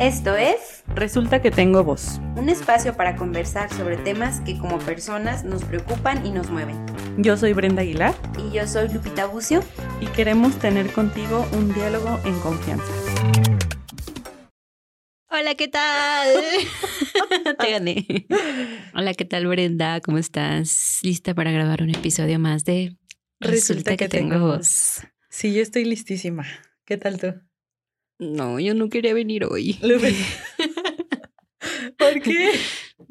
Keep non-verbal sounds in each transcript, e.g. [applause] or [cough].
Esto es Resulta que tengo voz. un espacio para conversar sobre temas que como personas nos preocupan y nos mueven. Yo soy Brenda Aguilar Y yo soy Lupita Bucio. y queremos tener contigo un diálogo en confianza. Hola, ¿qué tal? [laughs] Te gané. Hola, ¿qué tal, Brenda? ¿Cómo estás? ¿Lista para grabar un episodio más de Resulta que tengo voz. Sí, yo estoy listísima. ¿Qué tal tú? No, yo no quería venir hoy. [laughs] [laughs] ¿Por qué?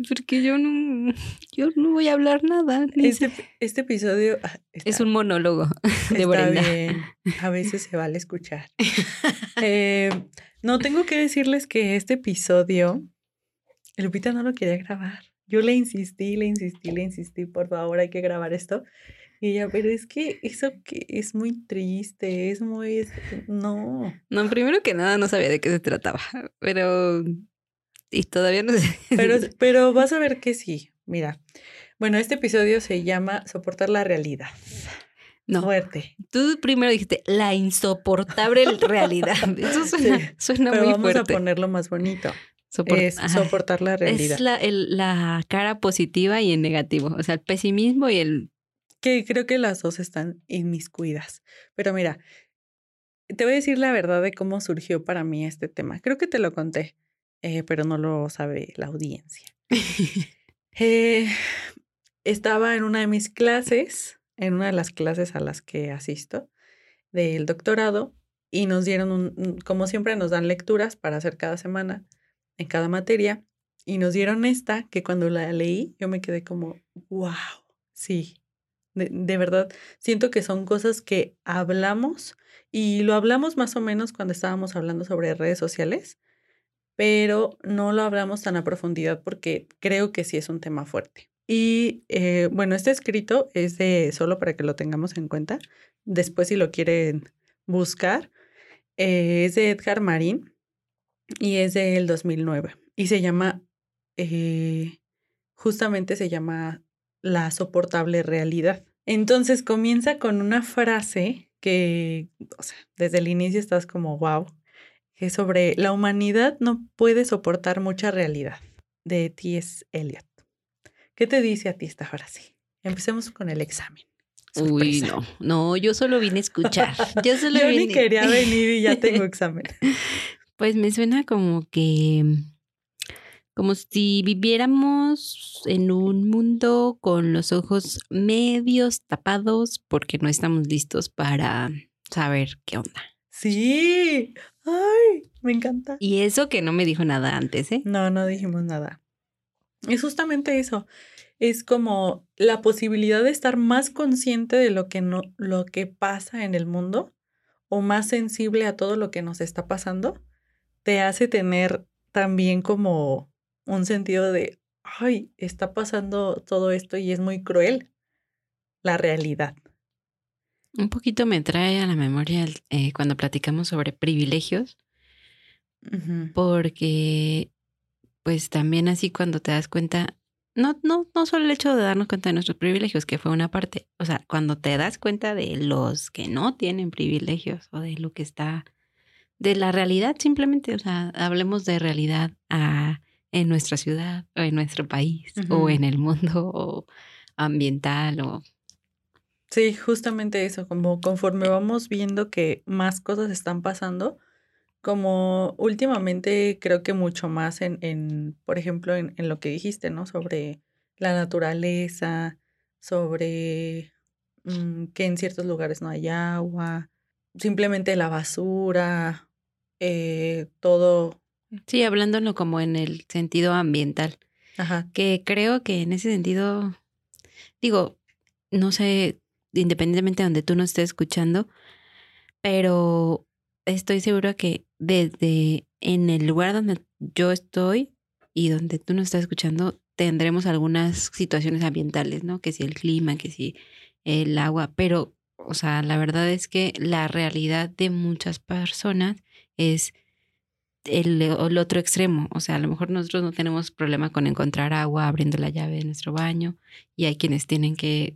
Porque yo no, yo no voy a hablar nada. Este, este episodio ah, está- Es un monólogo [laughs] de está Brenda. bien. A veces se vale escuchar. Eh, no, tengo que decirles que este episodio, Lupita no lo quería grabar. Yo le insistí, le insistí, le insistí, por favor, hay que grabar esto. Y ella, pero es que eso que es muy triste, es muy... es- No. No, primero que nada no sabía de qué se trataba, pero... Y todavía no sé. Pero, pero vas a ver que sí. Mira. Bueno, este episodio se llama Soportar la realidad. No, Fuerte. tú primero dijiste la insoportable realidad. [laughs] Eso suena, Sí, suena Pero muy vamos fuerte. a ponerlo más bonito. Es soportar la realidad. Es la, el- la cara positiva y el negativo. O sea, el pesimismo y el. Que creo que las dos están inmiscuidas. Pero mira, te voy a decir la verdad de cómo surgió para mí este tema. Creo que te lo conté, eh, pero no lo sabe la audiencia. Eh, estaba en una de mis clases, en una de las clases a las que asisto del doctorado, y nos dieron, un- como siempre, nos dan lecturas para hacer cada semana en cada materia, y nos dieron esta que cuando la leí yo me quedé como, wow, sí, de, de verdad, siento que son cosas que hablamos y lo hablamos más o menos cuando estábamos hablando sobre redes sociales, pero no lo hablamos tan a profundidad porque creo que sí es un tema fuerte. Y eh, bueno, este escrito es de, solo para que lo tengamos en cuenta, después si lo quieren buscar, eh, es de Edgar Marín y es del 2009 y se llama, eh, justamente se llama La soportable realidad. Entonces comienza con una frase que, o sea, desde el inicio estás como, wow, que es sobre la humanidad no puede soportar mucha realidad, de T.S. Eliot. ¿Qué te dice a ti esta frase? Empecemos con el examen. Uy, no. No, yo solo vine a escuchar. [laughs] Yo solo Yo ni quería venir y ya tengo [laughs] examen. Pues me suena como que. Como si viviéramos en un mundo con los ojos medios tapados porque no estamos listos para saber qué onda. Sí. Ay, me encanta. Y eso que no me dijo nada antes, ¿eh? No, no dijimos nada. Es justamente eso. Es como la posibilidad de estar más consciente de lo que no, lo que pasa en el mundo o más sensible a todo lo que nos está pasando, te hace tener también como un sentido de, ay, está pasando todo esto y es muy cruel la realidad. Un poquito me trae a la memoria eh, cuando platicamos sobre privilegios, porque pues también así cuando te das cuenta, no, no, no solo el hecho de darnos cuenta de nuestros privilegios, que fue una parte, o sea, cuando te das cuenta de los que no tienen privilegios o de lo que está, de la realidad simplemente, o sea, hablemos de realidad ah, en nuestra ciudad o en nuestro país o en el mundo [laughs] o ambiental o... Sí, justamente eso, como conforme vamos viendo que más cosas están pasando, como últimamente creo que mucho más en, en por ejemplo, en, en lo que dijiste, ¿no? Sobre la naturaleza, sobre mm, que en ciertos lugares no hay agua, simplemente la basura, eh, todo. Sí, hablándolo como en el sentido ambiental. Ajá. que creo que en ese sentido, digo, no sé, independientemente de donde tú no estés escuchando, pero estoy segura que desde en el lugar donde yo estoy y donde tú no estás escuchando, tendremos algunas situaciones ambientales, ¿no? Que si el clima, que si el agua, pero, o sea, la verdad es que la realidad de muchas personas es el, otro extremo. O sea, a lo mejor nosotros no tenemos problema con encontrar agua abriendo la llave de nuestro baño y hay quienes tienen que,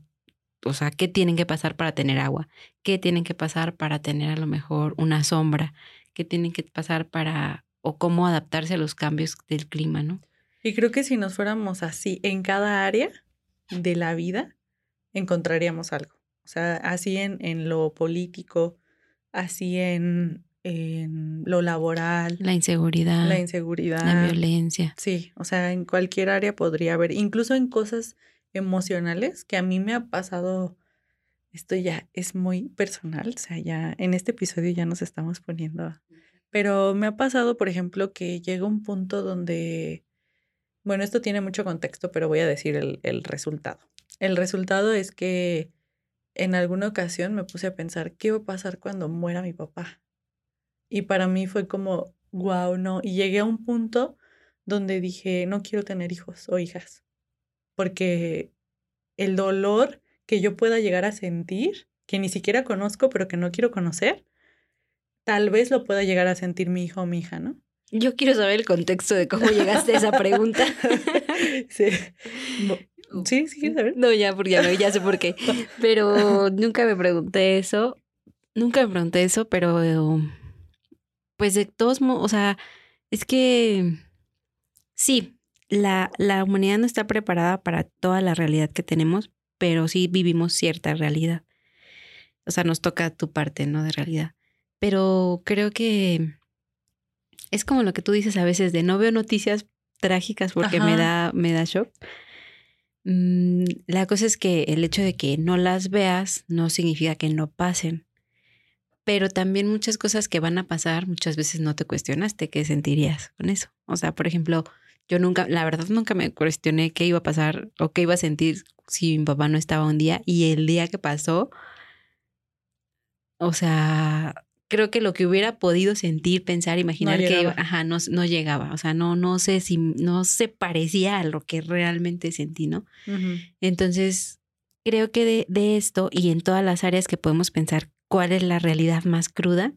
o sea, ¿qué tienen que pasar para tener agua? ¿Qué tienen que pasar para tener a lo mejor una sombra? ¿Qué tienen que pasar para o cómo adaptarse a los cambios del clima, ¿no? Y creo que si nos fuéramos así en cada área de la vida, encontraríamos algo. O sea, así en, en lo político, así en, en lo laboral. La inseguridad. La inseguridad. La violencia. Sí, o sea, en cualquier área podría haber, incluso en cosas emocionales que a mí me ha pasado, esto ya es muy personal, o sea, ya en este episodio ya nos estamos poniendo, pero me ha pasado, por ejemplo, que llega un punto donde, bueno, esto tiene mucho contexto, pero voy a decir el, el resultado. El resultado es que en alguna ocasión me puse a pensar, ¿qué va a pasar cuando muera mi papá? Y para mí fue como, wow, no. Y llegué a un punto donde dije, no quiero tener hijos o hijas, porque el dolor que yo pueda llegar a sentir, que ni siquiera conozco, pero que no quiero conocer, tal vez lo pueda llegar a sentir mi hijo o mi hija, ¿no? Yo quiero saber el contexto de cómo llegaste a esa pregunta. [laughs] sí. Sí, sí, quieres saber. No, ya, porque ya, ya sé por qué. [laughs] Pero nunca me pregunté eso. Nunca me pregunté eso, pero pues de todos modos, o sea, es que sí, la, la humanidad no está preparada para toda la realidad que tenemos, pero sí vivimos cierta realidad. O sea, nos toca tu parte, ¿no? De realidad. Pero creo que es como lo que tú dices a veces de no veo noticias trágicas porque me da, me da shock. Mm, la cosa es que el hecho de que no las veas no significa que no pasen. Pero también muchas cosas que van a pasar, muchas veces no te cuestionaste qué sentirías con eso. O sea, por ejemplo, yo nunca, la verdad nunca me cuestioné qué iba a pasar o qué iba a sentir si mi papá no estaba un día y el día que pasó, o sea, creo que lo que hubiera podido sentir, pensar, imaginar que iba, ajá, no, no, llegaba, o sea, no, no sé si, no se parecía a lo que realmente sentí, ¿no? Entonces, creo que de, de esto y en todas las áreas que podemos pensar cuál es la realidad más cruda,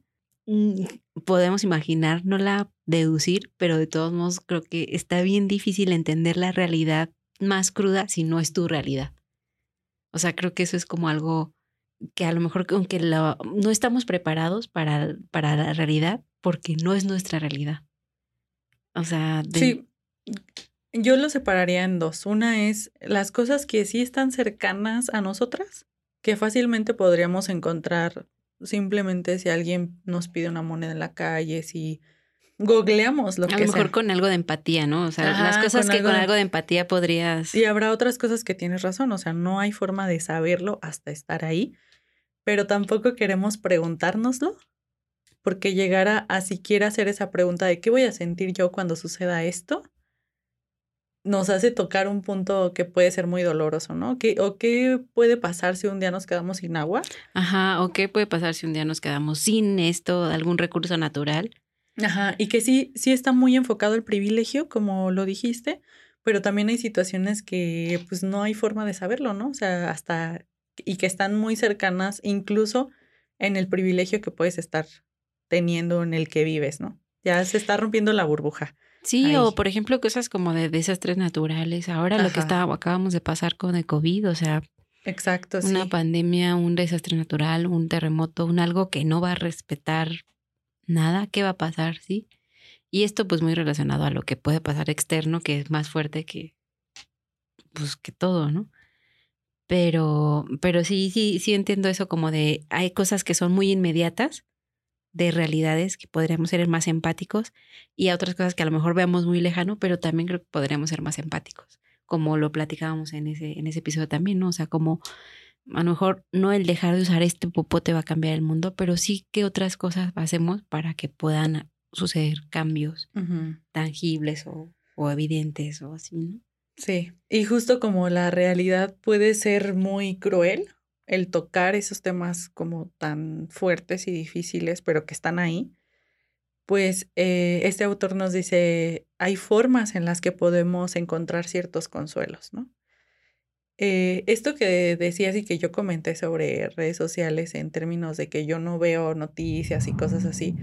mm, podemos imaginar, no la deducir, pero de todos modos creo que está bien difícil entender la realidad más cruda si no es tu realidad. O sea, creo que eso es como algo que a lo mejor aunque no estamos preparados para, para la realidad porque no es nuestra realidad. O sea, sí, yo lo separaría en dos. Una es las cosas que sí están cercanas a nosotras, que fácilmente podríamos encontrar simplemente si alguien nos pide una moneda en la calle, si googleamos lo que A lo mejor con algo de empatía, ¿no? O sea, las cosas que con algo de empatía podrías... Y habrá otras cosas que tienes razón, o sea, no hay forma de saberlo hasta estar ahí, pero tampoco queremos preguntárnoslo, porque llegar a, a siquiera hacer esa pregunta de qué voy a sentir yo cuando suceda esto, nos hace tocar un punto que puede ser muy doloroso, ¿no? ¿Qué, ¿O qué puede pasar si un día nos quedamos sin agua? Ajá, o qué puede pasar si un día nos quedamos sin esto, algún recurso natural. Ajá, y que sí, sí está muy enfocado el privilegio, como lo dijiste, pero también hay situaciones que pues no hay forma de saberlo, ¿no? O sea, hasta, y que están muy cercanas incluso en el privilegio que puedes estar teniendo en el que vives, ¿no? Ya se está rompiendo la burbuja. Sí, o por ejemplo cosas como de desastres naturales. Ahora lo que está, acabamos de pasar con el COVID, o sea, Exacto, una pandemia, un desastre natural, un terremoto, un algo que no va a respetar nada, ¿qué va a pasar? Sí. Y esto pues muy relacionado a lo que puede pasar externo, que es más fuerte que pues que todo, ¿no? Pero, pero sí, sí, sí entiendo eso como de hay cosas que son muy inmediatas de realidades que podríamos ser más empáticos y a otras cosas que a lo mejor veamos muy lejano, pero también creo que podríamos ser más empáticos, como lo platicábamos en ese, en ese episodio también, ¿no? O sea, como a lo mejor no el dejar de usar este popote va a cambiar el mundo, pero sí que otras cosas hacemos para que puedan suceder cambios tangibles o, o evidentes o así, ¿no? Sí, y justo como la realidad puede ser muy cruel, el tocar esos temas como tan fuertes y difíciles, pero que están ahí, pues eh, este autor nos dice, hay formas en las que podemos encontrar ciertos consuelos, ¿no? Eh, esto que decías y que yo comenté sobre redes sociales en términos de que yo no veo noticias y cosas así,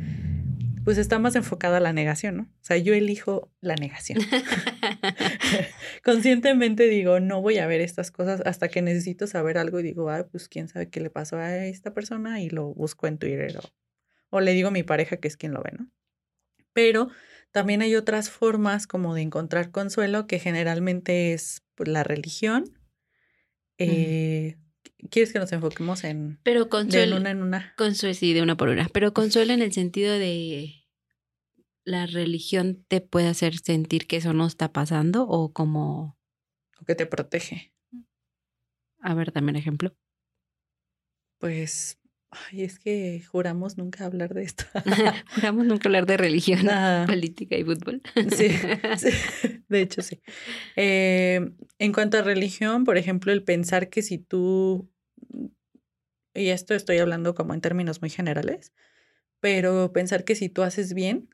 pues está más enfocado a la negación, ¿no? O sea, yo elijo la negación. [laughs] [laughs] Conscientemente digo, no voy a ver estas cosas hasta que necesito saber algo y digo, ah, pues quién sabe qué le pasó a esta persona y lo busco en Twitter o, o le digo a mi pareja que es quien lo ve, ¿no? Pero también hay otras formas como de encontrar consuelo que generalmente es pues, la religión. Eh, ¿Quieres que nos enfoquemos en Pero consuelo, de una en una? consuelo, sí, de una por una. Pero consuelo en el sentido de la religión te puede hacer sentir que eso no está pasando o como, O que te protege. a ver, dame un ejemplo. Pues, ay, es que juramos nunca hablar de esto. [laughs] Juramos nunca hablar de religión, política y fútbol. sí, [laughs] sí, [laughs] de hecho sí. Eh, en cuanto a religión, por ejemplo, el pensar que si tú, y esto estoy hablando como en términos muy generales, pero pensar que si tú haces bien,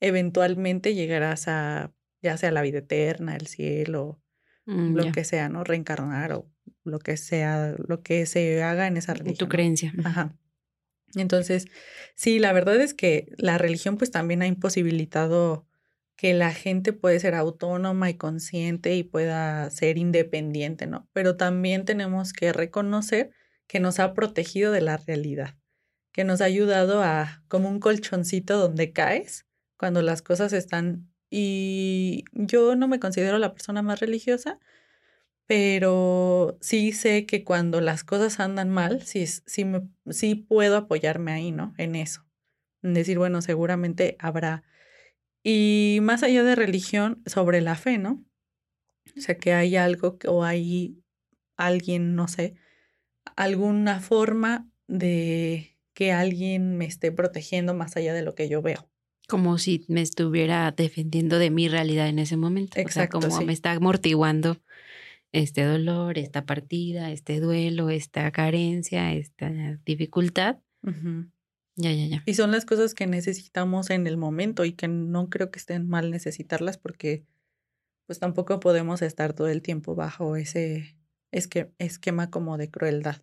eventualmente llegarás a, ya sea la vida eterna, el cielo, Mm, lo que sea, ¿no? Reencarnar o lo que sea, lo que se haga en esa religión. Tu ¿no? creencia. Ajá. Entonces, sí, la verdad es que la religión pues también ha imposibilitado que la gente puede ser autónoma y consciente y pueda ser independiente, ¿no? Pero también tenemos que reconocer que nos ha protegido de la realidad, que nos ha ayudado a como un colchoncito donde caes cuando las cosas están y yo no me considero la persona más religiosa, pero sí sé que cuando las cosas andan mal, sí, sí, me, sí puedo apoyarme ahí, ¿no? En eso. En decir, bueno, seguramente habrá. Y más allá de religión, sobre la fe, ¿no? O sea, que hay algo o hay alguien, no sé, alguna forma de que alguien me esté protegiendo más allá de lo que yo veo. Como si me estuviera defendiendo de mi realidad en ese momento. Exacto, o sea, como sí. me está amortiguando este dolor, esta partida, este duelo, esta carencia, esta dificultad. Ya, ya, ya. Y son las cosas que necesitamos en el momento y que no creo que estén mal necesitarlas porque pues tampoco podemos estar todo el tiempo bajo ese esque- esquema como de crueldad.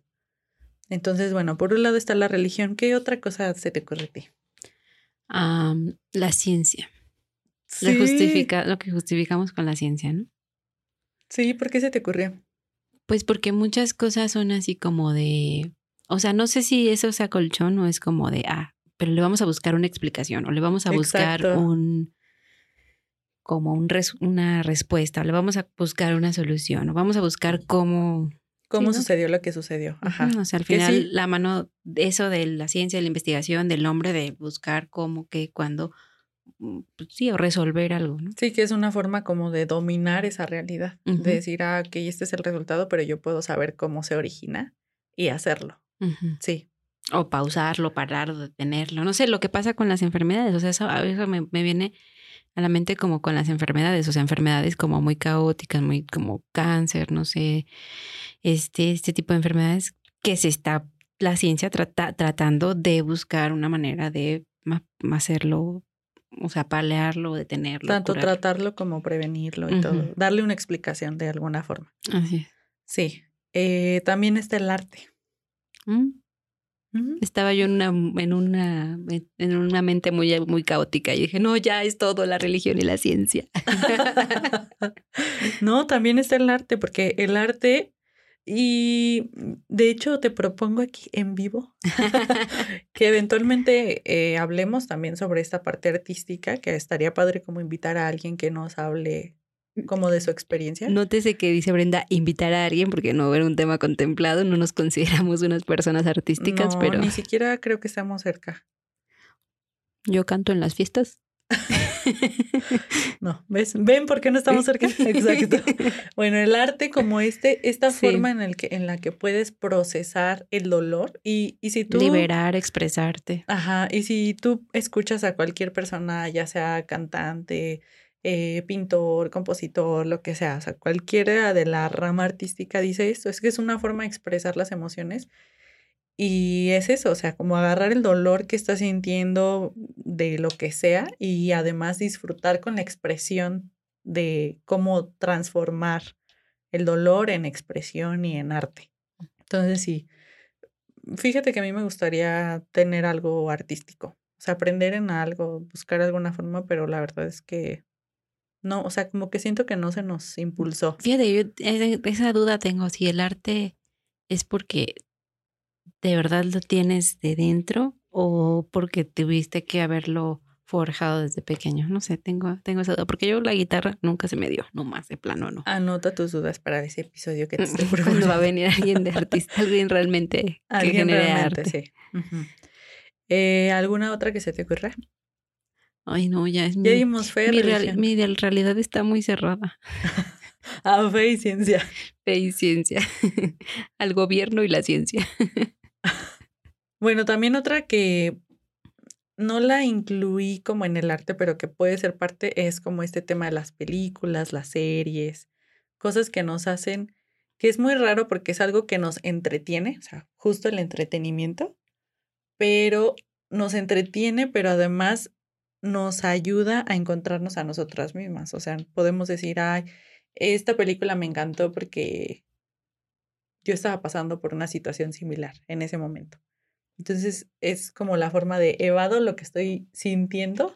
Entonces, bueno, por un lado está la religión. ¿Qué otra cosa se te ocurre a ti? La ciencia. Lo, Sí, justifica, lo que justificamos con la ciencia, ¿no? sí, ¿por qué se te ocurrió? Pues porque muchas cosas son así como de, o sea, no sé si eso sea colchón o es como de, ah, pero le vamos a buscar una explicación o le vamos a buscar Exacto. un, como un res- una respuesta, o le vamos a buscar una solución o vamos a buscar cómo, ¿Cómo Sí, ¿no? sucedió lo que sucedió? Ajá. O sea, al final sí. la mano de eso de la ciencia, de la investigación, del hombre, de buscar cómo, qué, cuándo, mm, pues sí, o resolver algo, ¿no? Sí, que es una forma como de dominar esa realidad, de decir, ah, ok, este es el resultado, pero yo puedo saber cómo se origina y hacerlo. Sí. o pausarlo, pararlo, detenerlo. No sé lo que pasa con las enfermedades. O sea, eso, a eso me, me viene a la mente como con las enfermedades. O sea, enfermedades como muy caóticas, muy como cáncer, no sé, este, este tipo de enfermedades que se está la ciencia trata- tratando de buscar una manera de hacerlo, o sea, palearlo, detenerlo. Tanto curarlo. tratarlo como prevenirlo y todo. Darle una explicación de alguna forma. Así es. Sí. Eh, también está el arte. Mm. Estaba yo en una, en una, en una mente muy, muy caótica y dije, no, ya es todo la religión y la ciencia. [laughs] no, también está el arte, porque el arte, y de hecho te propongo aquí en vivo [laughs] que eventualmente eh, hablemos también sobre esta parte artística, que estaría padre como invitar a alguien que nos hable como de su experiencia. Nótese que dice Brenda invitar a alguien porque no era un tema contemplado, no nos consideramos unas personas artísticas, No, pero ni siquiera creo que estamos cerca. yo canto en las fiestas. [laughs] No, ¿ves? ¿Ven por qué no estamos cerca? [laughs] Exacto. Bueno, el arte como este, esta Sí. forma en, el que, en la que puedes procesar el dolor y, y si tú... Liberar, expresarte. Ajá, y si tú escuchas a cualquier persona, ya sea cantante, eh, pintor, compositor, lo que sea, o sea, cualquiera de la rama artística dice esto, es que es una forma de expresar las emociones y es eso, o sea, como agarrar el dolor que estás sintiendo de lo que sea y además disfrutar con la expresión de cómo transformar el dolor en expresión y en arte. Entonces, sí, fíjate que a mí me gustaría tener algo artístico, o sea, aprender en algo, buscar alguna forma, pero la verdad es que no, o sea, como que siento que no se nos impulsó. Fíjate, yo esa esa duda tengo, si el arte es porque de verdad lo tienes de dentro o porque tuviste que haberlo forjado desde pequeño. No sé, tengo, tengo esa duda. Porque yo la guitarra nunca se me dio, nomás de plano no. Anota tus dudas para ese episodio que te estoy [laughs] Cuando va a venir alguien de artista, alguien realmente que Alguien genere realmente, arte. sí. Eh, ¿Alguna otra que se te ocurra? Ay, no, ya es Ya mi, dimos fe, mi, real- mi real- realidad está muy cerrada. [laughs] Ah, fe y ciencia. Fe y ciencia. [laughs] Al gobierno y la ciencia. [laughs] Bueno, también otra que no la incluí como en el arte, pero que puede ser parte, es como este tema de las películas, las series, cosas que nos hacen, que es muy raro porque es algo que nos entretiene, o sea, justo el entretenimiento, pero nos entretiene, pero además nos ayuda a encontrarnos a nosotras mismas. O sea, podemos decir, ay, esta película me encantó porque yo estaba pasando por una situación similar en ese momento. Entonces es como la forma de evado lo que estoy sintiendo,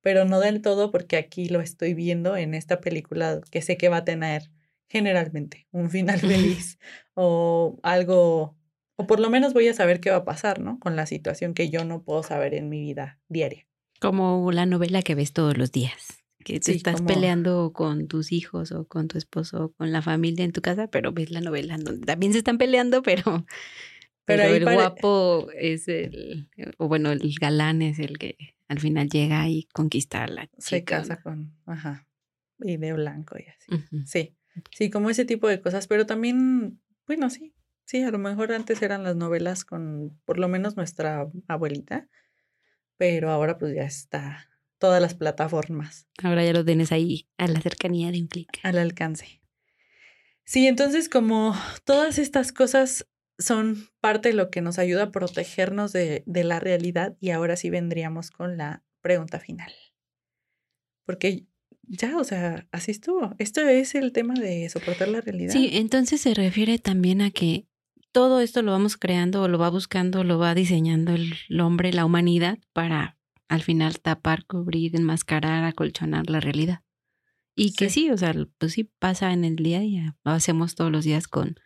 pero no del todo porque aquí lo estoy viendo en esta película que sé que va a tener generalmente un final [laughs] feliz o algo, o por lo menos voy a saber qué va a pasar, ¿no? Con la situación que yo no puedo saber en mi vida diaria. Como la novela que ves todos los días. Que te Sí, estás como- peleando con tus hijos o con tu esposo o con la familia en tu casa, pero ves la novela donde también se están peleando, pero, [laughs] Pero pero, el pare- guapo es el, o bueno, el galán es el que al final llega y conquista a la Se chica. casa con, ajá, y de blanco y así. Ujú. Sí, sí, como ese tipo de cosas, pero también, bueno, sí, sí, a lo mejor antes eran las novelas con por lo menos nuestra abuelita, pero ahora pues ya está todas las plataformas Ahora ya lo tienes ahí a la cercanía de un clic. al alcance. Sí, entonces como todas estas cosas son parte de lo que nos ayuda a protegernos de, de la realidad y ahora sí vendríamos con la pregunta final. Porque ya, o sea, así estuvo. Esto es el tema de soportar la realidad. Sí, entonces se refiere también a que todo esto lo vamos creando o lo va buscando, lo va diseñando el, el hombre, la humanidad, para al final tapar, cubrir, enmascarar, acolchonar la realidad. Y que Sí. sí, o sea, pues sí pasa en el día a día. Lo hacemos todos los días con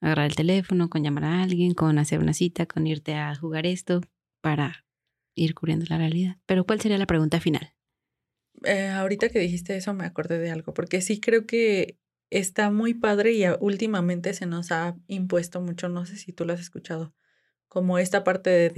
agarrar el teléfono, con llamar a alguien, con hacer una cita, con irte a jugar esto, para ir cubriendo la realidad. Pero ¿cuál sería la pregunta final? Eh, ahorita que dijiste eso me acordé de algo, porque sí creo que está muy padre y últimamente se nos ha impuesto mucho, no sé si tú lo has escuchado, como esta parte de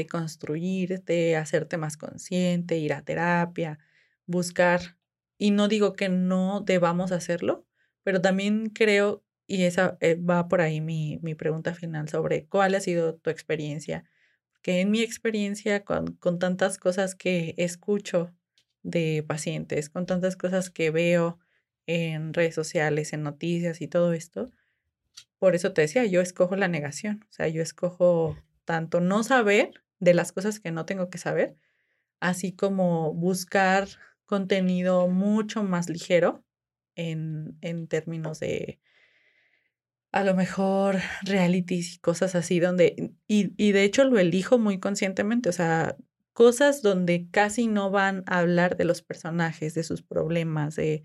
de hacerte más consciente, ir a terapia, buscar, y no digo que no debamos hacerlo, pero también creo, y esa eh, va por ahí mi, mi pregunta final sobre cuál ha sido tu experiencia, que en mi experiencia con, con tantas cosas que escucho de pacientes, con tantas cosas que veo en redes sociales, en noticias y todo esto. Por eso te decía, yo escojo la negación, o sea, yo escojo tanto no saber de las cosas que no tengo que saber, así como buscar contenido mucho más ligero en, en términos de a lo mejor realities y cosas así donde, y, y de hecho lo elijo muy conscientemente, o sea, cosas donde casi no van a hablar de los personajes, de sus problemas, de,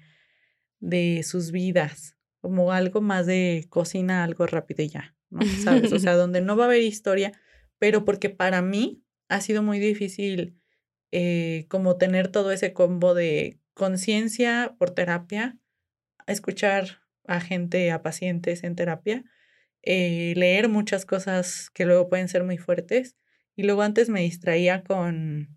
de sus vidas, como algo más de cocina, algo rápido y ya, ¿no? ¿Sabes? O [laughs] sea, donde no va a haber historia, pero porque para mí ha sido muy difícil eh, como tener todo ese combo de conciencia por terapia, escuchar a gente, a pacientes en terapia, eh, leer muchas cosas que luego pueden ser muy fuertes. Y luego antes me distraía con,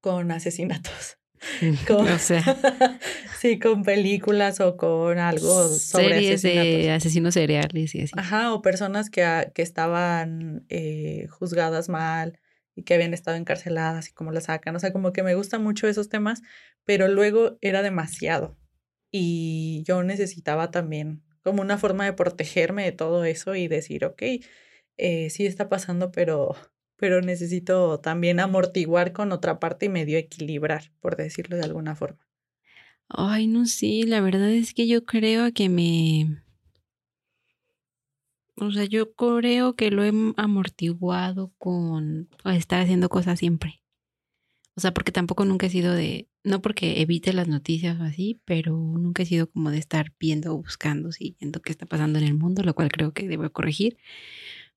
con asesinatos. [laughs] Con, O sea, [laughs] sí, con películas o con algo sobre series de asesinos cereales y así. Ajá, o personas que, a- que estaban eh, juzgadas mal y que habían estado encarceladas y cómo las sacan. O sea, como que me gustan mucho esos temas, pero luego era demasiado. Y yo necesitaba también como una forma de protegerme de todo eso y decir, ok, eh, sí está pasando, pero, pero necesito también amortiguar con otra parte y medio equilibrar, por decirlo de alguna forma. Ay, no sé, la verdad es que yo creo que me... O sea, yo creo que lo he amortiguado con estar haciendo cosas siempre. O sea, porque tampoco nunca he sido de... No porque evite las noticias o así, pero nunca he sido como de estar viendo buscando, siguiendo qué está pasando en el mundo, lo cual creo que debo corregir.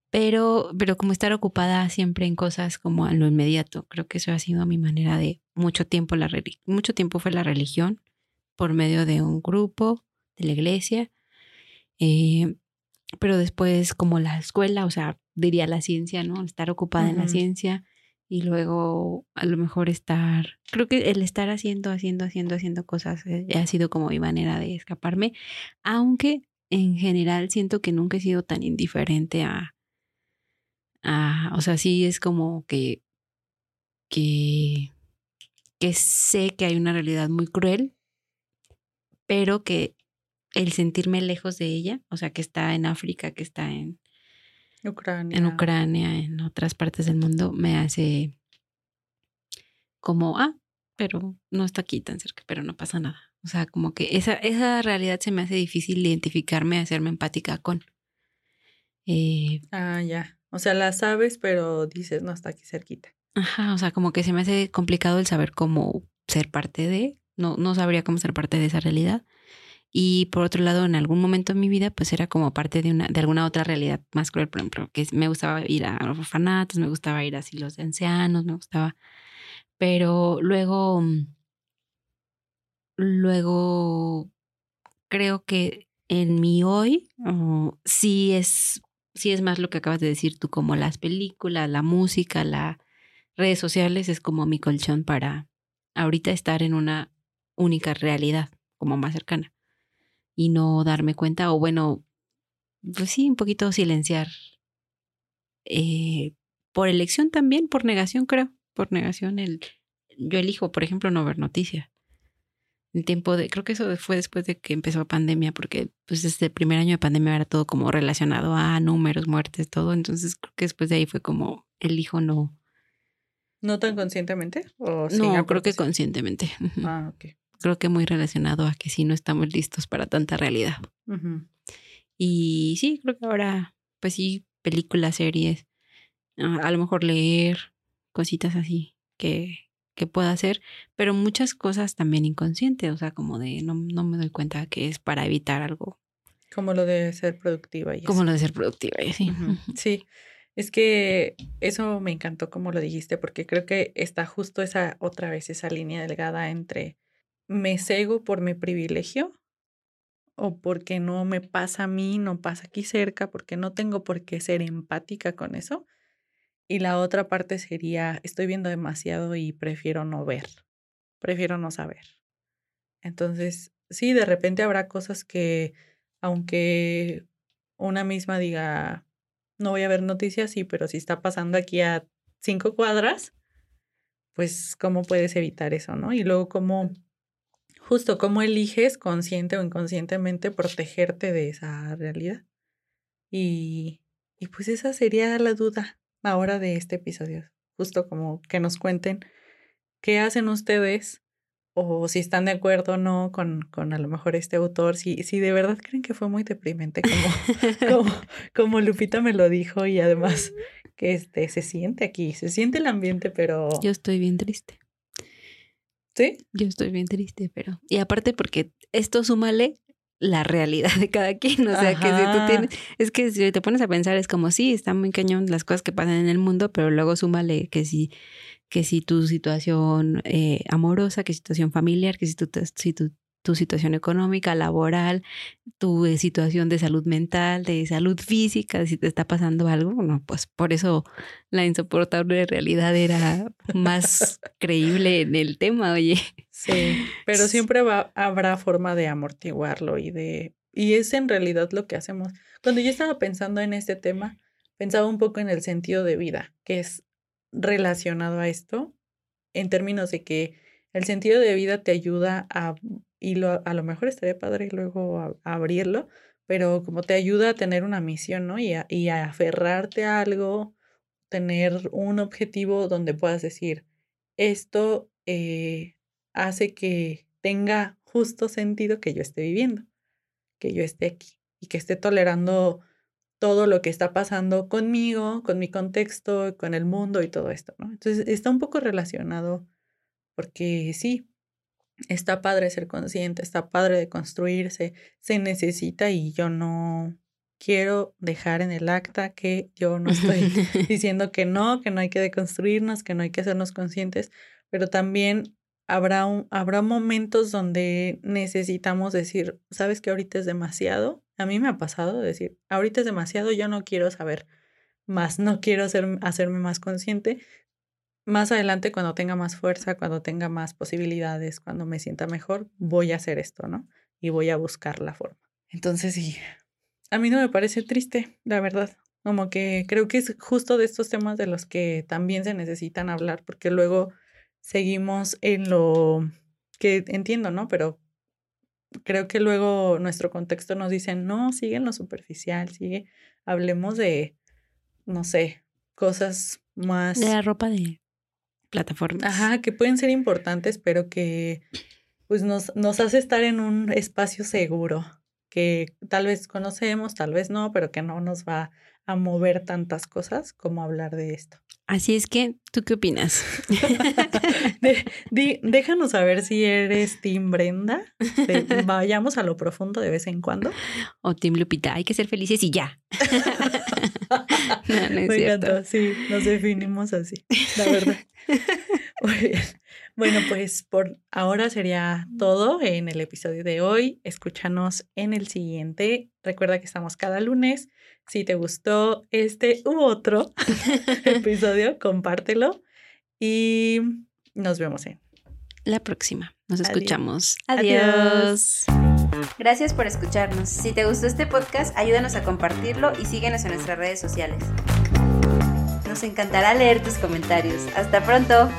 Pero, pero como estar ocupada siempre en cosas como en lo inmediato. Creo que eso ha sido mi manera de mucho tiempo, la mucho tiempo fue la religión por medio de un grupo de la iglesia, eh, pero después como la escuela, o sea, diría la ciencia, ¿no? Estar ocupada en la ciencia y luego a lo mejor estar, creo que el estar haciendo, haciendo, haciendo, haciendo cosas eh, ha sido como mi manera de escaparme, aunque en general siento que nunca he sido tan indiferente a, a o sea, sí es como que, que, que sé que hay una realidad muy cruel, pero que el sentirme lejos de ella, o sea, que está en África, que está en Ucrania. en Ucrania, en otras partes del mundo, me hace como, ah, pero no está aquí tan cerca, pero no pasa nada. O sea, como que esa, esa realidad se me hace difícil identificarme, hacerme empática con. Eh, ah, ya. O sea, la sabes, pero dices, no está aquí cerquita. Ajá, o sea, como que se me hace complicado el saber cómo ser parte de, no, no sabría cómo ser parte de esa realidad. Y por otro lado, en algún momento de mi vida, pues era como parte de una, de alguna otra realidad más cruel, por ejemplo, que me gustaba ir a orfanatos, me gustaba ir a asilos de ancianos, me gustaba. Pero luego, luego creo que en mi hoy sí es, sí es más lo que acabas de decir tú, como las películas, la música, las redes sociales, es como mi colchón para ahorita estar en una única realidad, como más cercana y no darme cuenta o bueno, pues sí, un poquito silenciar. Eh, por elección también, por negación creo, por negación. El, yo elijo, por ejemplo, no ver noticias. El tiempo de, creo que eso fue después de que empezó la pandemia, porque pues desde el primer año de pandemia era todo como relacionado a números, muertes, todo. Entonces creo que después de ahí fue como elijo no. ¿No tan conscientemente? ¿O no, creo que conscientemente. Ah, ok creo que muy relacionado a que sí no estamos listos para tanta realidad. Y sí, creo que ahora, pues sí, películas, series, ah, a lo mejor leer, cositas así que, que pueda hacer, pero muchas cosas también inconscientes, o sea, como de no, no me doy cuenta que es para evitar algo. Como lo de ser productiva. Y como lo de ser productiva, y sí. Sí, es que eso me encantó como lo dijiste, porque creo que está justo esa otra vez, esa línea delgada entre me cego por mi privilegio o porque no me pasa a mí, no pasa aquí cerca, porque no tengo por qué ser empática con eso. Y la otra parte sería, estoy viendo demasiado y prefiero no ver, prefiero no saber. Entonces, sí, de repente habrá cosas que, aunque una misma diga, no voy a ver noticias, sí, pero si está pasando aquí a cinco cuadras, pues, ¿cómo puedes evitar eso, no? Y luego, ¿cómo justo cómo eliges consciente o inconscientemente protegerte de esa realidad. Y, y pues esa sería la duda ahora de este episodio. Justo como que nos cuenten qué hacen ustedes o si están de acuerdo o no con, con a lo mejor este autor, si, si de verdad creen que fue muy deprimente como, [laughs] como, como Lupita me lo dijo y además que este, se siente aquí, se siente el ambiente, pero... Yo estoy bien triste. ¿Sí? Yo estoy bien triste, pero... Y aparte porque esto súmale la realidad de cada quien, o sea, que si tú tienes, es que si te pones a pensar es como, sí, está muy cañón las cosas que pasan en el mundo, pero luego súmale que si, que si tu situación eh, amorosa, que situación familiar, que si tu, si tu tu situación económica, laboral, tu eh, situación de salud mental, de salud física, si te está pasando algo, bueno, pues por eso la insoportable realidad era más creíble en el tema, oye. Sí, pero siempre va, habrá forma de amortiguarlo y de... Y es en realidad lo que hacemos. Cuando yo estaba pensando en este tema, pensaba un poco en el sentido de vida, que es relacionado a esto, en términos de que el sentido de vida te ayuda a y lo, a lo mejor estaría padre luego abrirlo, pero como te ayuda a tener una misión, ¿no? Y a, y a aferrarte a algo, tener un objetivo donde puedas decir, esto eh, hace que tenga justo sentido que yo esté viviendo, que yo esté aquí y que esté tolerando todo lo que está pasando conmigo, con mi contexto, con el mundo y todo esto, ¿no? Entonces está un poco relacionado porque sí, está padre ser consciente, está padre de construirse, se necesita y yo no, quiero dejar en el acta que yo no estoy [laughs] diciendo que no, que no hay que deconstruirnos, que no hay que hacernos conscientes, pero también habrá, un, habrá momentos donde necesitamos decir, sabes que ahorita es demasiado. A mí me ha pasado decir, ahorita es demasiado, yo no quiero saber más, no quiero hacer, hacerme más consciente. Más adelante, cuando tenga más fuerza, cuando tenga más posibilidades, cuando me sienta mejor, voy a hacer esto, ¿no? Y voy a buscar la forma. Entonces, sí, a mí no me parece triste, la verdad. Como que creo que es justo de estos temas de los que también se necesitan hablar, porque luego seguimos en lo que entiendo, ¿no? Pero creo que luego nuestro contexto nos dice, no, sigue en lo superficial, sigue, hablemos de, no sé, cosas más... De la ropa de plataformas. Ajá, que pueden ser importantes, pero que pues nos, nos hace estar en un espacio seguro, que tal vez conocemos, tal vez no, pero que no nos va a mover tantas cosas como hablar de esto. Así es que, ¿tú qué opinas? [laughs] déjanos saber si eres Team Brenda. vayamos a lo profundo de vez en cuando. O Team Lupita. Hay que ser felices y ya. [laughs] no, Me encantó. Sí, nos definimos así, la verdad. [laughs] [laughs] Muy bien. Bueno, pues por ahora sería todo en el episodio de hoy. Escúchanos en el siguiente. Recuerda que estamos cada lunes. Si te gustó este u otro [laughs] episodio, compártelo y nos vemos en la próxima. Nos escuchamos. Adiós. Gracias por escucharnos. Si te gustó este podcast, ayúdanos a compartirlo y síguenos en nuestras redes sociales. Nos encantará leer tus comentarios. Hasta pronto.